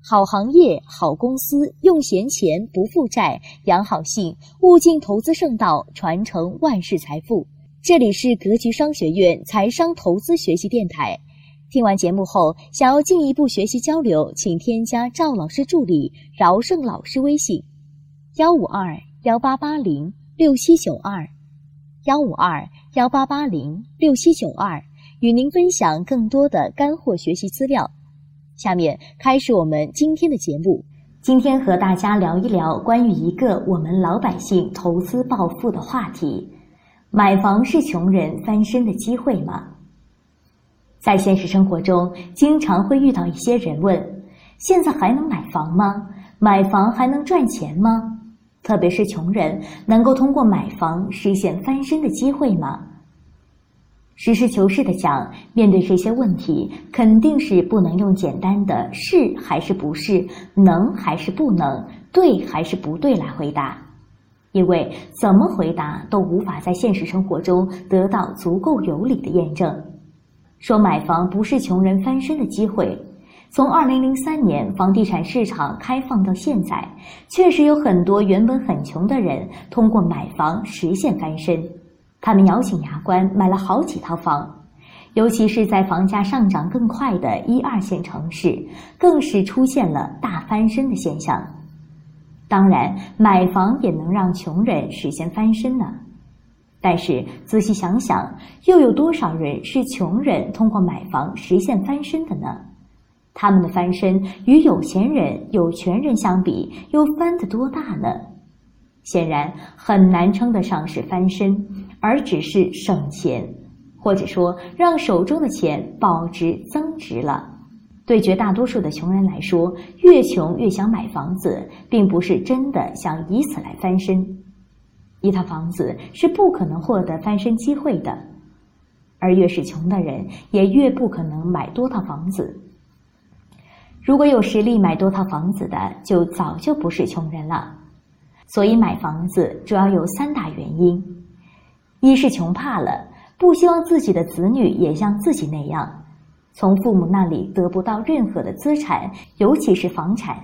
好行业、好公司，用闲钱不负债，养好性，物尽投资圣道，传承万世财富。这里是格局商学院财商投资学习电台。听完节目后，想要进一步学习交流，请添加赵老师助理饶胜老师微信：幺五二幺八八零六七九二，幺五二幺八八零六七九二，与您分享更多的干货学习资料。下面开始我们今天的节目。今天和大家聊一聊关于一个我们老百姓投资暴富的话题：买房是穷人翻身的机会吗？在现实生活中，经常会遇到一些人问：现在还能买房吗？买房还能赚钱吗？特别是穷人，能够通过买房实现翻身的机会吗？实事求是的讲，面对这些问题，肯定是不能用简单的是还是不是、能还是不能、对还是不对来回答，因为怎么回答都无法在现实生活中得到足够有理的验证。说买房不是穷人翻身的机会，从二零零三年房地产市场开放到现在，确实有很多原本很穷的人通过买房实现翻身。他们咬紧牙关买了好几套房，尤其是在房价上涨更快的一二线城市，更是出现了大翻身的现象。当然，买房也能让穷人实现翻身呢。但是仔细想想，又有多少人是穷人通过买房实现翻身的呢？他们的翻身与有钱人、有权人相比，又翻得多大呢？显然很难称得上是翻身。而只是省钱，或者说让手中的钱保值增值了。对绝大多数的穷人来说，越穷越想买房子，并不是真的想以此来翻身。一套房子是不可能获得翻身机会的，而越是穷的人，也越不可能买多套房子。如果有实力买多套房子的，就早就不是穷人了。所以买房子主要有三大原因。一是穷怕了，不希望自己的子女也像自己那样，从父母那里得不到任何的资产，尤其是房产，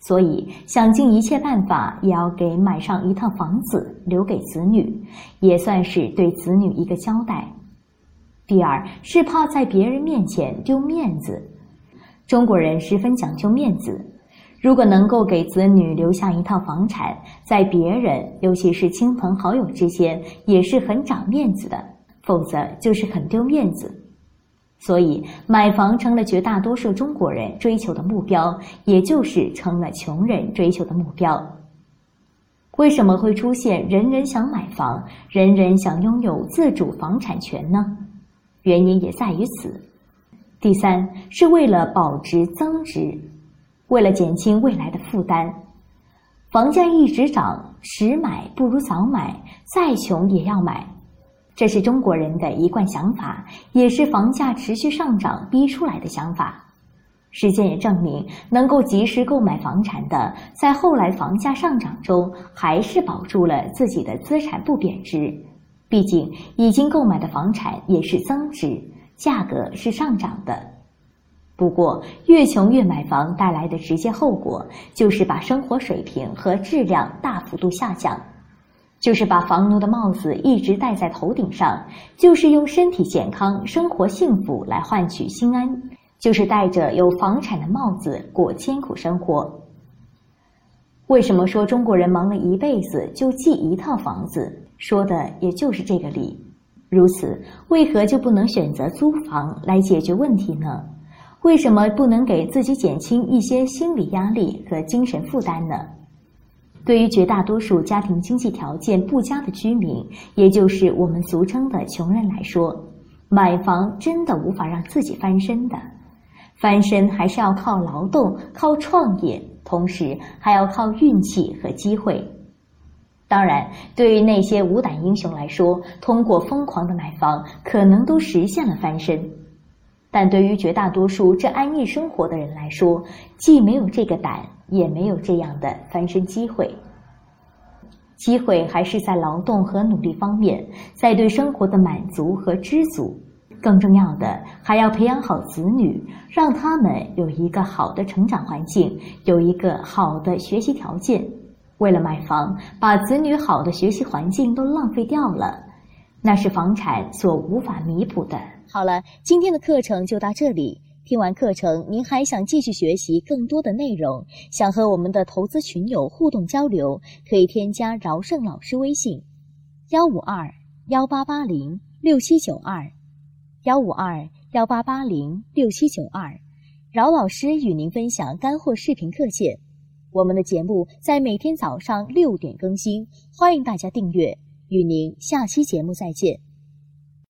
所以想尽一切办法也要给买上一套房子留给子女，也算是对子女一个交代。第二是怕在别人面前丢面子，中国人十分讲究面子。如果能够给子女留下一套房产，在别人，尤其是亲朋好友之间，也是很长面子的；否则就是很丢面子。所以，买房成了绝大多数中国人追求的目标，也就是成了穷人追求的目标。为什么会出现人人想买房、人人想拥有自主房产权呢？原因也在于此。第三，是为了保值增值。为了减轻未来的负担，房价一直涨，迟买不如早买，再穷也要买，这是中国人的一贯想法，也是房价持续上涨逼出来的想法。实践也证明，能够及时购买房产的，在后来房价上涨中，还是保住了自己的资产不贬值。毕竟，已经购买的房产也是增值，价格是上涨的。不过，越穷越买房带来的直接后果，就是把生活水平和质量大幅度下降，就是把房奴的帽子一直戴在头顶上，就是用身体健康、生活幸福来换取心安，就是戴着有房产的帽子过艰苦生活。为什么说中国人忙了一辈子就记一套房子？说的也就是这个理。如此，为何就不能选择租房来解决问题呢？为什么不能给自己减轻一些心理压力和精神负担呢？对于绝大多数家庭经济条件不佳的居民，也就是我们俗称的穷人来说，买房真的无法让自己翻身的。翻身还是要靠劳动、靠创业，同时还要靠运气和机会。当然，对于那些无胆英雄来说，通过疯狂的买房，可能都实现了翻身。但对于绝大多数这安逸生活的人来说，既没有这个胆，也没有这样的翻身机会。机会还是在劳动和努力方面，在对生活的满足和知足。更重要的还要培养好子女，让他们有一个好的成长环境，有一个好的学习条件。为了买房，把子女好的学习环境都浪费掉了，那是房产所无法弥补的。好了，今天的课程就到这里。听完课程，您还想继续学习更多的内容？想和我们的投资群友互动交流，可以添加饶胜老师微信：幺五二幺八八零六七九二，幺五二幺八八零六七九二。饶老师与您分享干货视频课件。我们的节目在每天早上六点更新，欢迎大家订阅。与您下期节目再见。